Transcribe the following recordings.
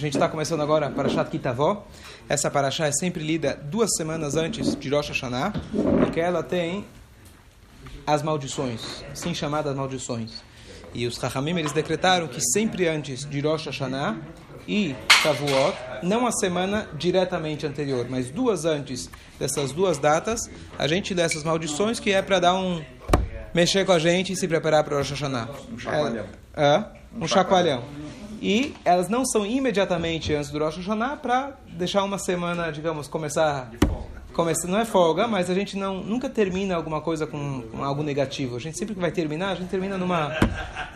gente está começando agora a Parashat Kitavó. Essa Parashá é sempre lida duas semanas antes de Rosh Hashanah, porque ela tem as maldições, assim chamadas maldições. E os Rahamim, eles decretaram que sempre antes de Rosh Hashanah e Shavuot, não a semana diretamente anterior, mas duas antes dessas duas datas, a gente lê essas maldições que é para dar um mexer com a gente e se preparar para Rosh Hashanah. Um chacoalhão. É, é, um chacoalhão. E elas não são imediatamente antes do Rosh Hashanah para deixar uma semana, digamos, começar... Começa, não é folga, mas a gente não, nunca termina alguma coisa com, com algo negativo. A gente sempre que vai terminar, a gente termina numa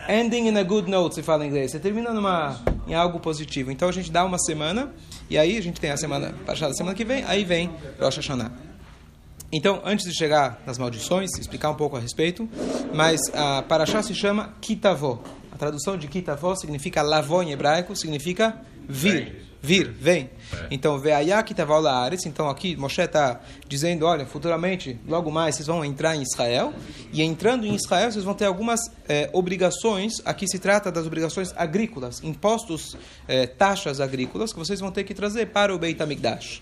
ending in a good note, se fala em inglês. Você termina numa, em algo positivo. Então a gente dá uma semana e aí a gente tem a semana, a semana que vem, aí vem Rosh Hashanah. Então, antes de chegar nas maldições, explicar um pouco a respeito, mas a Parashá se chama Kitavó. A tradução de Kitavó significa lavó em hebraico, significa vir. Vir, vem. Então, Veayá Kitavó Laaretz. Então, aqui Moshe está dizendo: olha, futuramente, logo mais, vocês vão entrar em Israel. E entrando em Israel, vocês vão ter algumas eh, obrigações. Aqui se trata das obrigações agrícolas, impostos, eh, taxas agrícolas, que vocês vão ter que trazer para o Beit HaMikdash.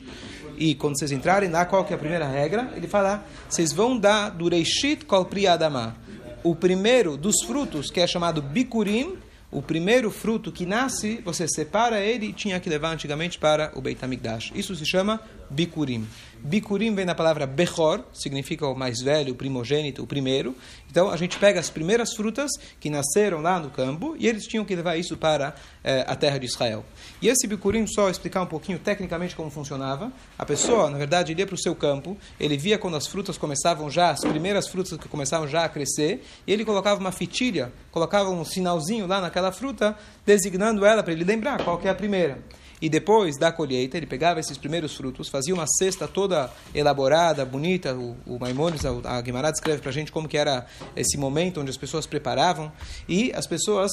E quando vocês entrarem lá, qual que é a primeira regra? Ele fala: vocês vão dar do Reishit Kol Pri Adamah. O primeiro dos frutos, que é chamado Bikurim, o primeiro fruto que nasce, você separa ele e tinha que levar antigamente para o Beit HaMikdash. Isso se chama Bikurim. Bikurim vem da palavra Bechor, significa o mais velho, o primogênito, o primeiro. Então a gente pega as primeiras frutas que nasceram lá no campo e eles tinham que levar isso para eh, a terra de Israel. E esse Bikurim, só explicar um pouquinho tecnicamente como funcionava. A pessoa, na verdade, ia para o seu campo, ele via quando as frutas começavam já, as primeiras frutas que começavam já a crescer, e ele colocava uma fitilha, colocava um sinalzinho lá naquela fruta, designando ela para ele lembrar qual que é a primeira. E depois da colheita, ele pegava esses primeiros frutos, fazia uma cesta toda elaborada, bonita. O, o Maimonides, a Guimarães escreve para a gente como que era esse momento onde as pessoas preparavam. E as pessoas,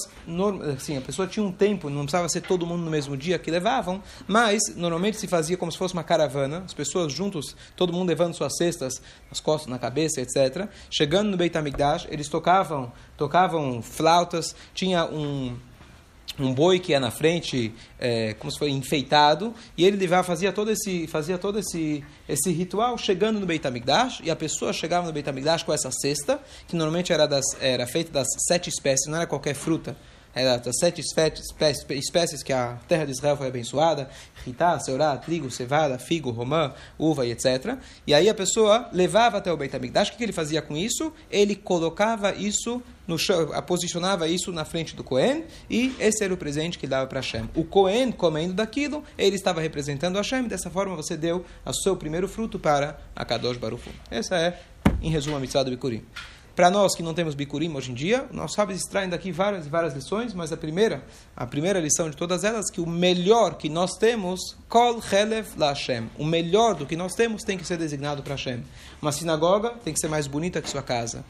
assim, a pessoa tinha um tempo, não precisava ser todo mundo no mesmo dia que levavam, mas normalmente se fazia como se fosse uma caravana, as pessoas juntos, todo mundo levando suas cestas nas costas, na cabeça, etc. Chegando no Beit HaMikdash, eles tocavam, tocavam flautas, tinha um um boi que ia na frente, é, como se fosse enfeitado, e ele fazia todo esse, fazia todo esse, esse ritual chegando no Beit HaMikdash, e a pessoa chegava no Beit HaMikdash com essa cesta, que normalmente era, das, era feita das sete espécies, não era qualquer fruta, das sete espécies, que a terra de Israel foi abençoada, ritá, seorá, trigo, cevada, figo, romã, uva e etc. E aí a pessoa levava até o Beit HaMikdash, o que ele fazia com isso? Ele colocava isso no chão, posicionava isso na frente do Cohen, e esse era o presente que dava para Hashem. O Cohen, comendo daquilo, ele estava representando Hashem, dessa forma você deu o seu primeiro fruto para a Kadosh Baruch Essa é, em resumo, a mitzvah do Bikurim. Para nós que não temos Bikurim hoje em dia, nós sábios extraem daqui várias várias lições, mas a primeira, a primeira lição de todas elas, que o melhor que nós temos, Kol Chelev La Hashem. O melhor do que nós temos tem que ser designado para Hashem. Uma sinagoga tem que ser mais bonita que sua casa.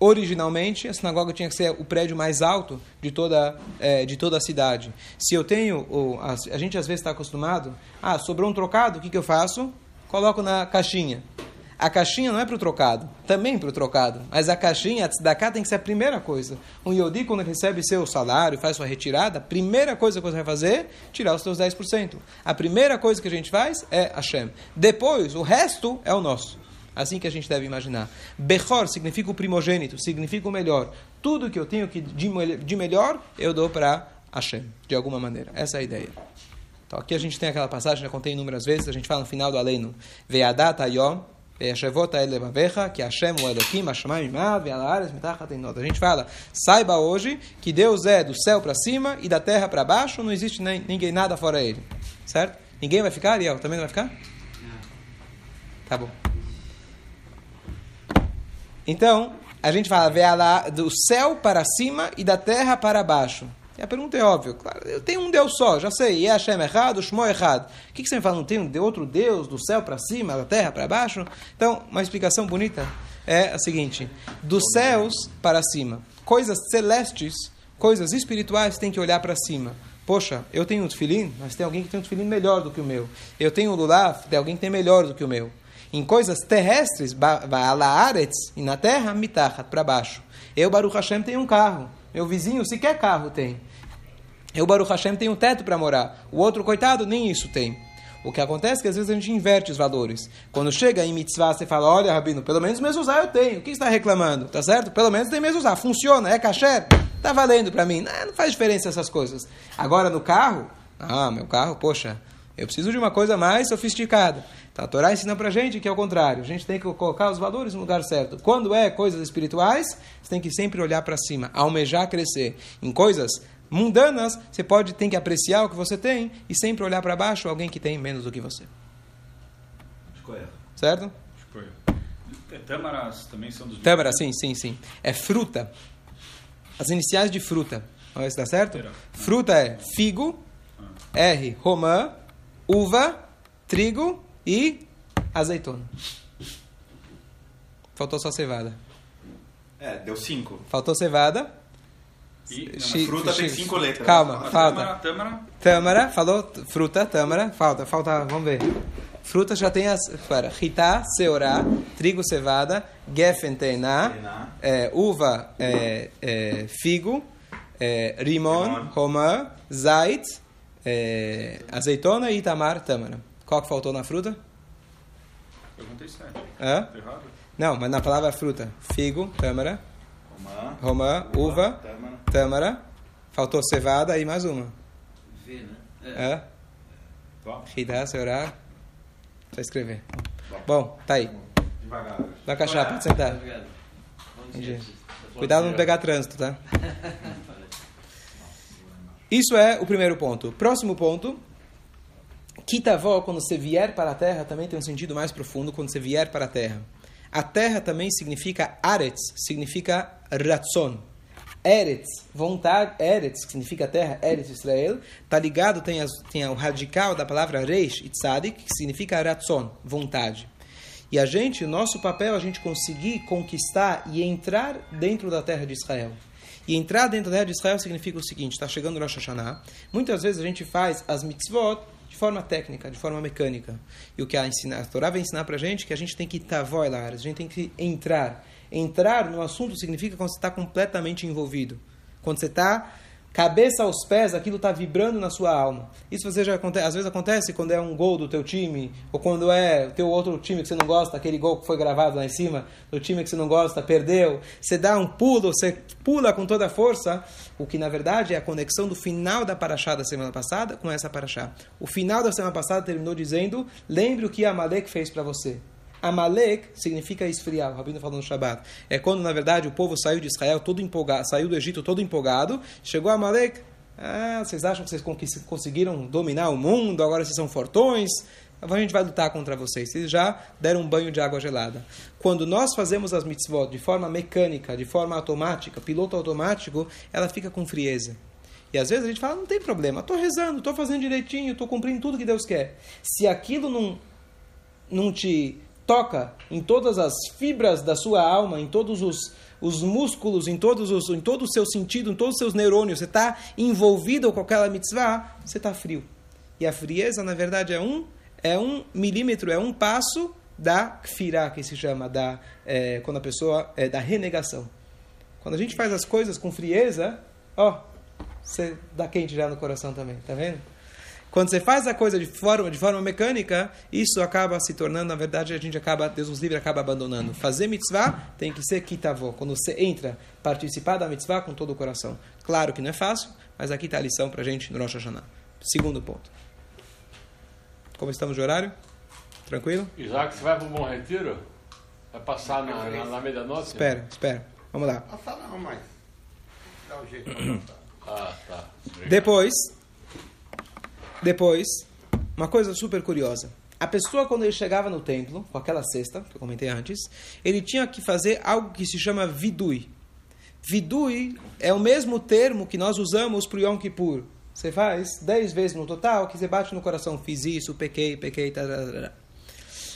Originalmente, a sinagoga tinha que ser o prédio mais alto de toda, é, de toda a cidade. Se eu tenho, o, a, a gente às vezes está acostumado, ah, sobrou um trocado, o que, que eu faço? Coloco na caixinha. A caixinha não é para o trocado, também para o trocado. Mas a caixinha, a tzedakah, tem que ser a primeira coisa. Um Yodi, quando recebe seu salário, faz sua retirada, a primeira coisa que você vai fazer tirar os seus 10%. A primeira coisa que a gente faz é Hashem. Depois, o resto é o nosso. Assim que a gente deve imaginar. Bechor significa o primogênito, significa o melhor. Tudo que eu tenho que de melhor, eu dou para Hashem, de alguma maneira. Essa é a ideia. Então, aqui a gente tem aquela passagem, já contei inúmeras vezes, a gente fala no final do Aleino. Ve'adat ayom que Hashem o Elohim, A gente fala, saiba hoje que Deus é do céu para cima e da terra para baixo, não existe nem, ninguém nada fora ele. Certo? Ninguém vai ficar, Ariel? Também não vai ficar? Tá bom. Então, a gente fala, do céu para cima e da terra para baixo. E a pergunta é óbvia. Claro, eu tenho um Deus só, já sei. É Hashem errado, Shmo errado. O que, que você me fala? Não tem um outro Deus do céu para cima, da terra para baixo? Então, uma explicação bonita é a seguinte: dos céus para cima. Coisas celestes, coisas espirituais, tem que olhar para cima. Poxa, eu tenho um tefilim, mas tem alguém que tem um tefilim melhor do que o meu. Eu tenho um lulav, tem alguém que tem melhor do que o meu. Em coisas terrestres, alaaretz, e na terra, mitachat, para baixo. Eu, Baruch Hashem, tenho um carro. Meu vizinho sequer carro tem. Eu, Baruch Hashem, tenho teto para morar. O outro, coitado, nem isso tem. O que acontece é que às vezes a gente inverte os valores. Quando chega em mitzvah, você fala, olha, Rabino, pelo menos mezuzá eu tenho. O que está reclamando? Tá certo? Pelo menos tem mezuzá. Funciona, é kasher. Tá valendo para mim. Não, não faz diferença essas coisas. Agora no carro, ah, meu carro, poxa, eu preciso de uma coisa mais sofisticada. Então, a Torá ensina pra gente que é o contrário. A gente tem que colocar os valores no lugar certo. Quando é coisas espirituais, você tem que sempre olhar para cima, almejar crescer. Em coisas mundanas, você pode tem que apreciar o que você tem e sempre olhar para baixo alguém que tem menos do que você. Escolha. Certo? Escolha. Tâmaras também são dos Tâmara, sim, sim, sim. É fruta. As iniciais de fruta. Vamos ver se dá certo? Fruta é figo, R, romã, uva, trigo e azeitona. Faltou só cevada. É, deu cinco. Faltou cevada. E, Não, fruta tem chi- cinco letras. Calma, falta. tâmara, tâmara, Tâmara, falou fruta, tâmara, falta, falta, vamos ver. Fruta já tem as, para, ritá, seorá, trigo, cevada, gefen, teiná, é, uva, é, é, figo, é, rimon, Rimon. romã, zait, é, azeitona e itamar, tâmara. Qual que faltou na fruta? perguntei sete. Hã? Errado? Não, mas na palavra fruta. Figo, tâmara, Romã. romã, uva, Tâmara. Tâmara, faltou cevada e mais uma. V, né? Tá. Ritá, seorá, só escrever. Bom, tá aí. Devagar. Vai cachar, pode sentar. Obrigado. Bom dia. Cuidado não pegar trânsito, tá? Isso é o primeiro ponto. Próximo ponto. Kitavó, quando você vier para a terra, também tem um sentido mais profundo quando você vier para a terra. A terra também significa Aretz, significa Ratzon. Eretz, vontade, Eretz, que significa terra, Eretz Israel, tá ligado, tem, as, tem o radical da palavra Reish e Tzadik, que significa Ratzon, vontade. E a gente, o nosso papel é a gente conseguir conquistar e entrar dentro da terra de Israel. E entrar dentro da terra de Israel significa o seguinte: está chegando o Rosh Hashanah. Muitas vezes a gente faz as mitzvot de forma técnica, de forma mecânica. E o que a, ensina, a Torá vai ensinar para a gente é que a gente tem que tavoilar, a gente tem que entrar. Entrar no assunto significa quando você está completamente envolvido. Quando você está cabeça aos pés, aquilo está vibrando na sua alma. Isso você já acontece, às vezes acontece quando é um gol do teu time, ou quando é o teu outro time que você não gosta, aquele gol que foi gravado lá em cima, do time que você não gosta, perdeu. Você dá um pulo, você pula com toda a força, o que na verdade é a conexão do final da paraxá da semana passada com essa paraxá. O final da semana passada terminou dizendo: lembre o que Amalek fez para você. Amalek significa esfriar, o Rabino falou no Shabbat. É quando, na verdade, o povo saiu de Israel todo empolgado, saiu do Egito todo empolgado, chegou Amalek, ah, vocês acham que vocês conseguiram dominar o mundo, agora vocês são fortões, a gente vai lutar contra vocês. Vocês já deram um banho de água gelada. Quando nós fazemos as mitzvot de forma mecânica, de forma automática, piloto automático, ela fica com frieza. E às vezes a gente fala, não tem problema, estou rezando, estou fazendo direitinho, estou cumprindo tudo que Deus quer. Se aquilo não, não te toca em todas as fibras da sua alma, em todos os, os músculos, em, todos os, em todo o seu sentido, em todos os seus neurônios, você está envolvido com aquela mitzvah, você está frio. E a frieza, na verdade, é um, é um milímetro, é um passo da kfirá, que se chama, da, é, quando a pessoa, é, da renegação. Quando a gente faz as coisas com frieza, ó, você dá quente já no coração também, tá vendo? Quando você faz a coisa de forma, de forma mecânica, isso acaba se tornando, na verdade, a gente acaba, Deus nos livre, acaba abandonando. Fazer mitzvah tem que ser kitavó. Quando você entra, participar da mitzvah com todo o coração. Claro que não é fácil, mas aqui está a lição para a gente no Rosh Hashanah. Segundo ponto. Como estamos de horário? Tranquilo? Isaac, você vai para um bom retiro? Vai passar na, na, na medianoite? Espera, espera. Vamos lá. Passar não, mas dá um jeito pra passar. Ah, tá. Obrigado. Depois, depois, uma coisa super curiosa. A pessoa, quando ele chegava no templo, com aquela cesta, que eu comentei antes, ele tinha que fazer algo que se chama vidui. Vidui é o mesmo termo que nós usamos para o Yom Kippur. Você faz dez vezes no total, que você bate no coração, fiz isso, pequei, pequei, tá, tá, tá, tá.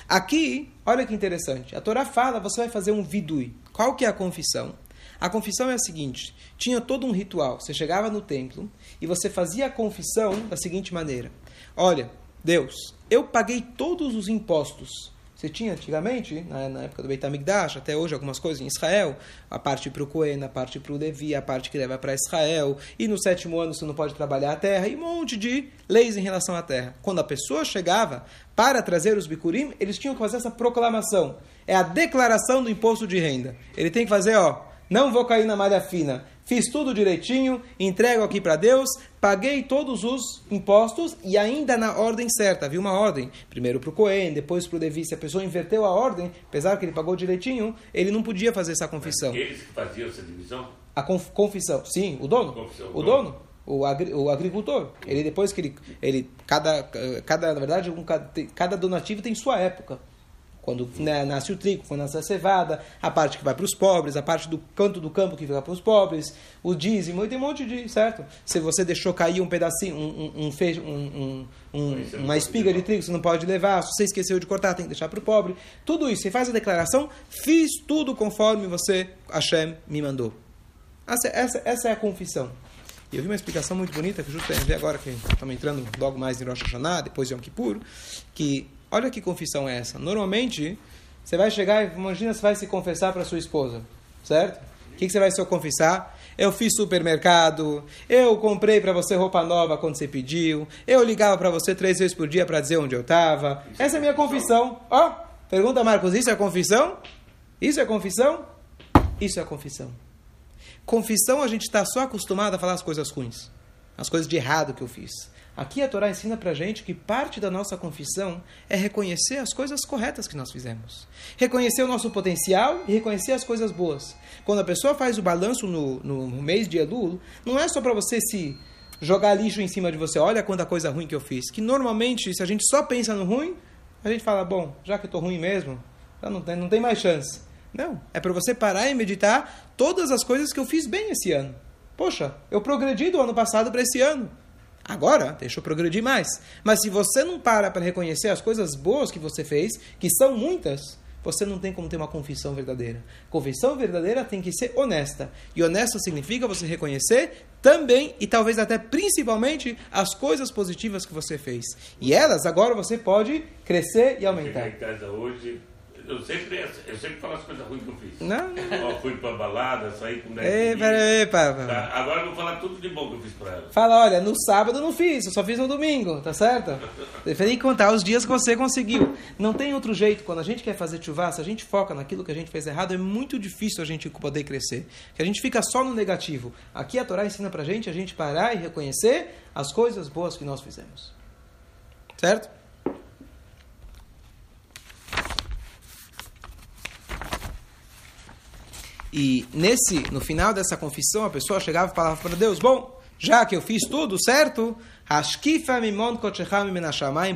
Aqui, olha que interessante. A Torá fala, você vai fazer um vidui. Qual que é a confissão? A confissão é a seguinte: tinha todo um ritual. Você chegava no templo e você fazia a confissão da seguinte maneira: Olha, Deus, eu paguei todos os impostos. Você tinha antigamente, na, época do Beit HaMikdash, até hoje algumas coisas em Israel, a parte para o Cohen, a parte para o Levi, a parte que leva para Israel, e no sétimo ano você não pode trabalhar a terra, e um monte de leis em relação à terra. Quando a pessoa chegava para trazer os bikurim, eles tinham que fazer essa proclamação. É a declaração do imposto de renda. Ele tem que fazer, ó, não vou cair na malha fina. Fiz tudo direitinho, entrego aqui para Deus, paguei todos os impostos e ainda na ordem certa. Havia uma ordem, primeiro para o Cohen, depois para o Levi. Se a pessoa inverteu a ordem, apesar que ele pagou direitinho, ele não podia fazer essa confissão. Eles que faziam essa divisão? A conf confissão, sim, o dono. Confissão, o o dono. O, agri o agricultor. Ele depois que ele, ele cada, cada na verdade, um, cada donativo tem sua época quando né, nasce o trigo, quando nasce a cevada, a parte que vai para os pobres, a parte do canto do campo que vai para os pobres, o dízimo, e tem um monte de, certo? Se você deixou cair um pedacinho, um, um, um, um uma espiga de trigo, você não pode levar, se você esqueceu de cortar, tem que deixar para o pobre. Tudo isso, você faz a declaração, fiz tudo conforme você, Hashem, me mandou. Essa, essa, essa é a confissão. E eu vi uma explicação muito bonita, que justo ver agora que estamos entrando logo mais em Rosh Hashanah, depois de Yom Kippur, que Olha que confissão é essa. Normalmente, você vai chegar e imagina você vai se confessar para sua esposa, certo? O que, que você vai se confessar? Eu fiz supermercado, eu comprei para você roupa nova quando você pediu, eu ligava para você três vezes por dia para dizer onde eu estava. Essa é a minha confissão. Ó, oh, pergunta Marcos, isso é confissão? Isso é confissão? Isso é confissão. Confissão a gente está só acostumado a falar as coisas ruins, as coisas de errado que eu fiz. Aqui a Torá ensina para gente que parte da nossa confissão é reconhecer as coisas corretas que nós fizemos. Reconhecer o nosso potencial e reconhecer as coisas boas. Quando a pessoa faz o balanço no, no mês de Elul, não é só para você se jogar lixo em cima de você, olha quanta coisa ruim que eu fiz. Que normalmente, se a gente só pensa no ruim, a gente fala, bom, já que eu estou ruim mesmo, já não tem, não tem mais chance. Não, é para você parar e meditar todas as coisas que eu fiz bem esse ano. Poxa, eu progredi do ano passado para esse ano. Agora, deixa eu progredir mais. Mas se você não para para reconhecer as coisas boas que você fez, que são muitas, você não tem como ter uma confissão verdadeira. Confissão verdadeira tem que ser honesta. E honesta significa você reconhecer também e talvez até principalmente as coisas positivas que você fez. E elas agora você pode crescer e aumentar. Hoje, eu sempre, eu sempre falo as coisas ruins que eu fiz. Não. Ó, fui pra balada, saí com 10 Ei, peraí, pá, Tá, Agora eu vou falar tudo de bom que eu fiz pra ela. Fala, olha, no sábado eu não fiz, eu só fiz no domingo, tá certo? Que contar os dias que você conseguiu. Não tem outro jeito. Quando a gente quer fazer chuva, se a gente foca naquilo que a gente fez errado, é muito difícil a gente poder crescer. Porque a gente fica só no negativo. Aqui a Torá ensina pra gente a gente parar e reconhecer as coisas boas que nós fizemos. Certo? E nesse, no final dessa confissão, a pessoa chegava e falava para Deus: Bom, já que eu fiz tudo certo,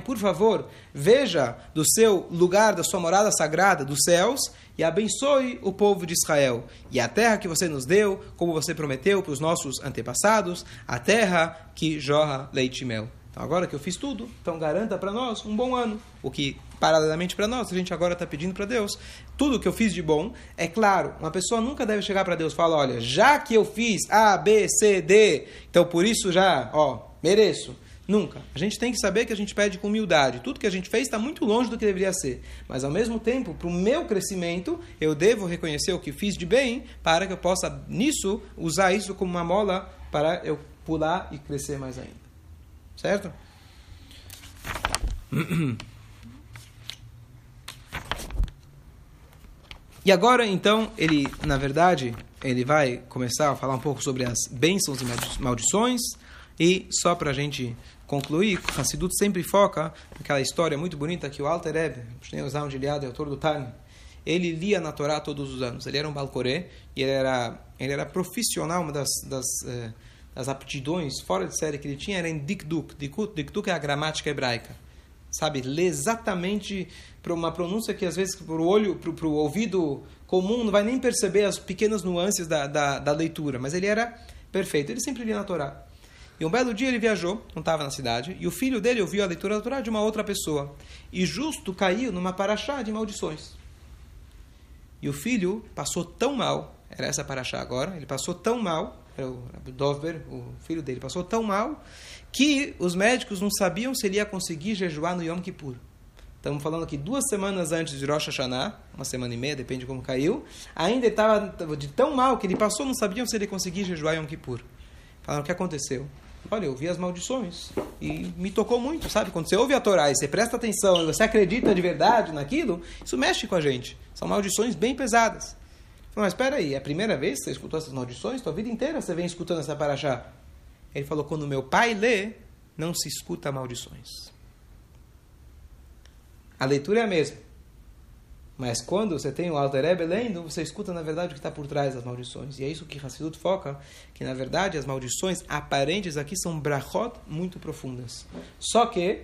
por favor, veja do seu lugar, da sua morada sagrada dos céus e abençoe o povo de Israel e a terra que você nos deu, como você prometeu para os nossos antepassados, a terra que jorra leite e mel. Então, agora que eu fiz tudo, então garanta para nós um bom ano. O que, paralelamente para nós, a gente agora está pedindo para Deus. Tudo que eu fiz de bom, é claro, uma pessoa nunca deve chegar para Deus e falar: olha, já que eu fiz A, B, C, D, então por isso já, ó, mereço. Nunca. A gente tem que saber que a gente pede com humildade. Tudo que a gente fez está muito longe do que deveria ser. Mas, ao mesmo tempo, para o meu crescimento, eu devo reconhecer o que fiz de bem para que eu possa, nisso, usar isso como uma mola para eu pular e crescer mais ainda. Certo? E agora, então, ele, na verdade, ele vai começar a falar um pouco sobre as bênçãos e maldições. E só para a gente concluir, Hassidut sempre foca naquela história muito bonita que o Alter Rebbe, Zalman de Eliade, autor do Tani, ele lia na Torá todos os anos. Ele era um balcoré e ele era, ele era profissional, uma das, das eh, as aptidões fora de série que ele tinha era em Dikduk. Dikduk é a gramática hebraica. Sabe, ler exatamente para uma pronúncia que às vezes para o olho, para o ouvido comum não vai nem perceber as pequenas nuances da, da, da, leitura, mas ele era perfeito. Ele sempre lia na Torá. E um belo dia ele viajou, não estava na cidade, e o filho dele ouviu a leitura da Torá de uma outra pessoa. E justo caiu numa paraxá de maldições. E o filho passou tão mal, era essa paraxá agora, ele passou tão mal o Dover, o filho dele, passou tão mal que os médicos não sabiam se ele ia conseguir jejuar no Yom Kippur. Estamos falando aqui duas semanas antes de Rosh Hashanah, uma semana e meia, depende de como caiu. Ainda estava de tão mal que ele passou, não sabiam se ele conseguia jejuar Yom Kippur. Falaram, o que aconteceu? Olha, eu vi as maldições e me tocou muito, sabe? Quando você ouve a Torá e você presta atenção e você acredita de verdade naquilo, isso mexe com a gente. São maldições bem pesadas. Falei, mas espera aí, é a primeira vez que você escutou essas maldições? Tua vida inteira você vem escutando essa paraxá. Ele falou, quando meu pai lê, não se escuta maldições. A leitura é a mesma. Mas quando você tem o Alter Rebbe lendo, você escuta na verdade o que está por trás das maldições. E é isso que Hassidut foca, que na verdade as maldições aparentes aqui são brachot muito profundas. Só que,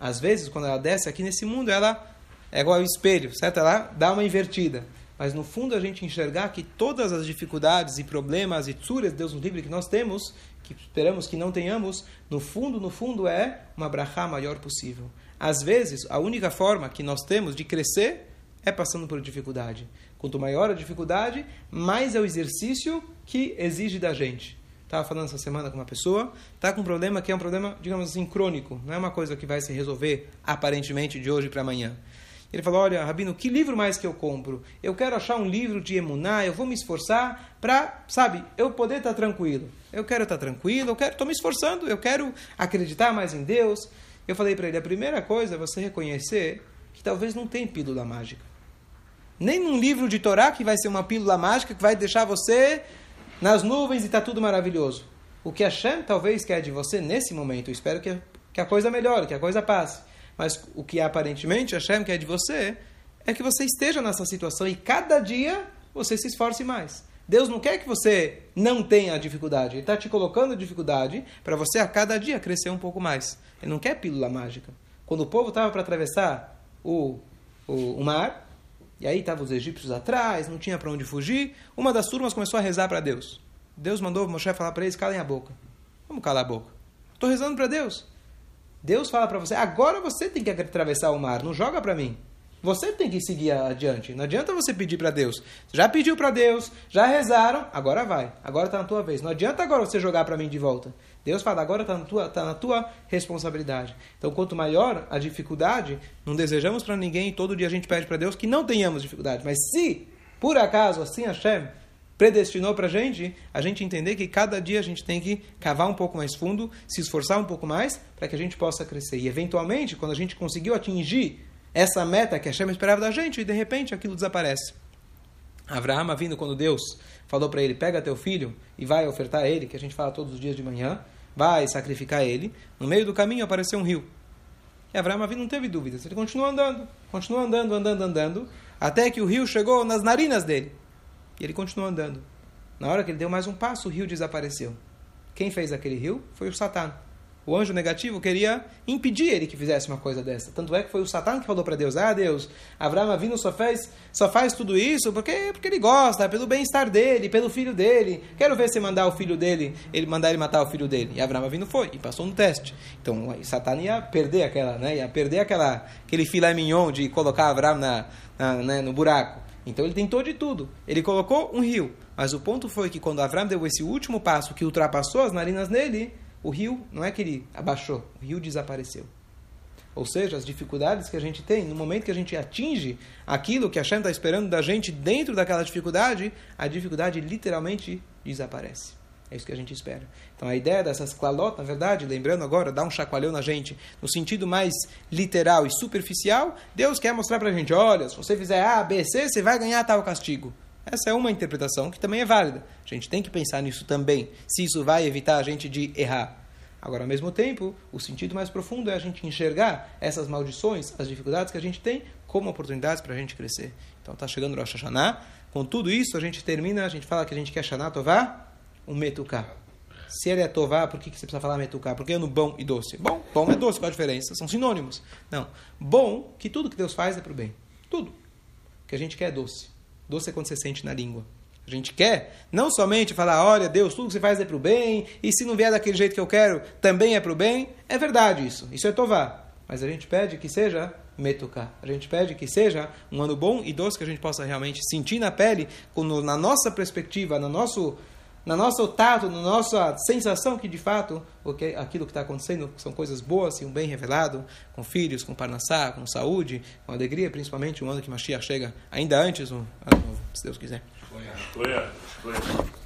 às vezes, quando ela desce aqui nesse mundo, ela é igual ao espelho, certo? Ela dá uma invertida. Mas no fundo a gente enxergar que todas as dificuldades e problemas e tsuras, Deus nos livre, que nós temos, que esperamos que não tenhamos, no fundo, no fundo é uma brachá maior possível. Às vezes, a única forma que nós temos de crescer é passando por dificuldade. Quanto maior a dificuldade, mais é o exercício que exige da gente. Estava falando essa semana com uma pessoa, está com um problema que é um problema, digamos assim, crônico. Não é uma coisa que vai se resolver aparentemente de hoje para amanhã. Ele falou: Olha, Rabino, que livro mais que eu compro? Eu quero achar um livro de emuná, eu vou me esforçar para, sabe, eu poder estar tá tranquilo. Eu quero estar tá tranquilo, eu quero, estou me esforçando, eu quero acreditar mais em Deus. Eu falei para ele: a primeira coisa é você reconhecer que talvez não tem pílula mágica. Nem num livro de Torá que vai ser uma pílula mágica que vai deixar você nas nuvens e está tudo maravilhoso. O que Hashem talvez quer de você nesse momento, eu espero que, que a coisa melhore, que a coisa passe. Mas o que aparentemente Hashem quer de você é que você esteja nessa situação e cada dia você se esforce mais. Deus não quer que você não tenha dificuldade. Ele está te colocando dificuldade para você a cada dia crescer um pouco mais. Ele não quer pílula mágica. Quando o povo estava para atravessar o, o, o, mar, e aí estavam os egípcios atrás, não tinha para onde fugir, uma das turmas começou a rezar para Deus. Deus mandou Moshe falar para eles: calem a boca. Vamos calar a boca. Estou rezando para Deus. Deus fala para você, agora você tem que atravessar o mar, não joga para mim. Você tem que seguir adiante. Não adianta você pedir para Deus. Já pediu para Deus, já rezaram, agora vai. Agora está na tua vez. Não adianta agora você jogar para mim de volta. Deus fala, agora está na, tua, tá na tua responsabilidade. Então, quanto maior a dificuldade, não desejamos para ninguém, todo dia a gente pede para Deus que não tenhamos dificuldade. Mas se, por acaso, assim Hashem predestinou para a gente, a gente entender que cada dia a gente tem que cavar um pouco mais fundo, se esforçar um pouco mais, para que a gente possa crescer. E, eventualmente, quando a gente conseguiu atingir essa meta que a Hashem esperava da gente, e de repente aquilo desaparece. Avraham vindo quando Deus falou para ele, pega teu filho e vai ofertar ele, que a gente fala todos os dias de manhã, vai sacrificar ele, no meio do caminho apareceu um rio. E Avraham vindo não teve dúvidas, ele continuou andando, continuou andando, andando, andando, até que o rio chegou nas narinas dele. E ele continuou andando. Na hora que ele deu mais um passo, o rio desapareceu. Quem fez aquele rio foi o Satã. O anjo negativo queria impedir ele que fizesse uma coisa dessa. Tanto é que foi o Satã que falou para Deus: Ah, Deus, Abraão Avino só faz, só faz tudo isso porque, porque ele gosta, pelo bem-estar dele, pelo filho dele. Quero ver se mandar o filho dele, ele mandar ele matar o filho dele. E Abraão Avino foi e passou no teste. Então Satã ia perder aquela, né? Ia perder aquela, aquele filé mignon de colocar Abraão na, na né, no buraco. Então ele tentou de tudo. Ele colocou um rio. Mas o ponto foi que quando Avram deu esse último passo que ultrapassou as narinas dele, o rio não é que ele abaixou, o rio desapareceu. Ou seja, as dificuldades que a gente tem, no momento que a gente atinge aquilo que a Shem está esperando da gente dentro daquela dificuldade, a dificuldade literalmente desaparece. É isso que a gente espera. Então a ideia dessas clalot, na verdade, lembrando agora, dá um chacoalhão na gente, no sentido mais literal e superficial, Deus quer mostrar para a gente, olha, se você fizer A, B, C, você vai ganhar tal castigo. Essa é uma interpretação que também é válida. A gente tem que pensar nisso também, se isso vai evitar a gente de errar. Agora, ao mesmo tempo, o sentido mais profundo é a gente enxergar essas maldições, as dificuldades que a gente tem, como oportunidades para a gente crescer. Então, está chegando o Rosh Hashanah. Com tudo isso, a gente termina, a gente fala que a gente quer Shana Tová, um Metuká. Se ele é Tová, por que, que você precisa falar Metuká? Porque é no bom e doce. Bom, bom é doce, qual a diferença? São sinônimos. Não. Bom, que tudo que Deus faz é para o bem. Tudo. O que a gente quer é doce. Doce é quando você sente na língua. A gente quer não somente falar, olha, Deus, tudo que você faz é para o bem, e se não vier daquele jeito que eu quero, também é para o bem. É verdade isso, isso é tová. Mas a gente pede que seja metuká. A gente pede que seja um ano bom e doce, que a gente possa realmente sentir na pele, na nossa perspectiva, no nosso na nosso tato, na nossa sensação que de fato o que, aquilo que está acontecendo são coisas boas e um bem revelado, com filhos, com parnassá, com saúde, com alegria, principalmente um ano que Mashiach chega ainda antes, um novo, se Deus quiser. Foi, foi.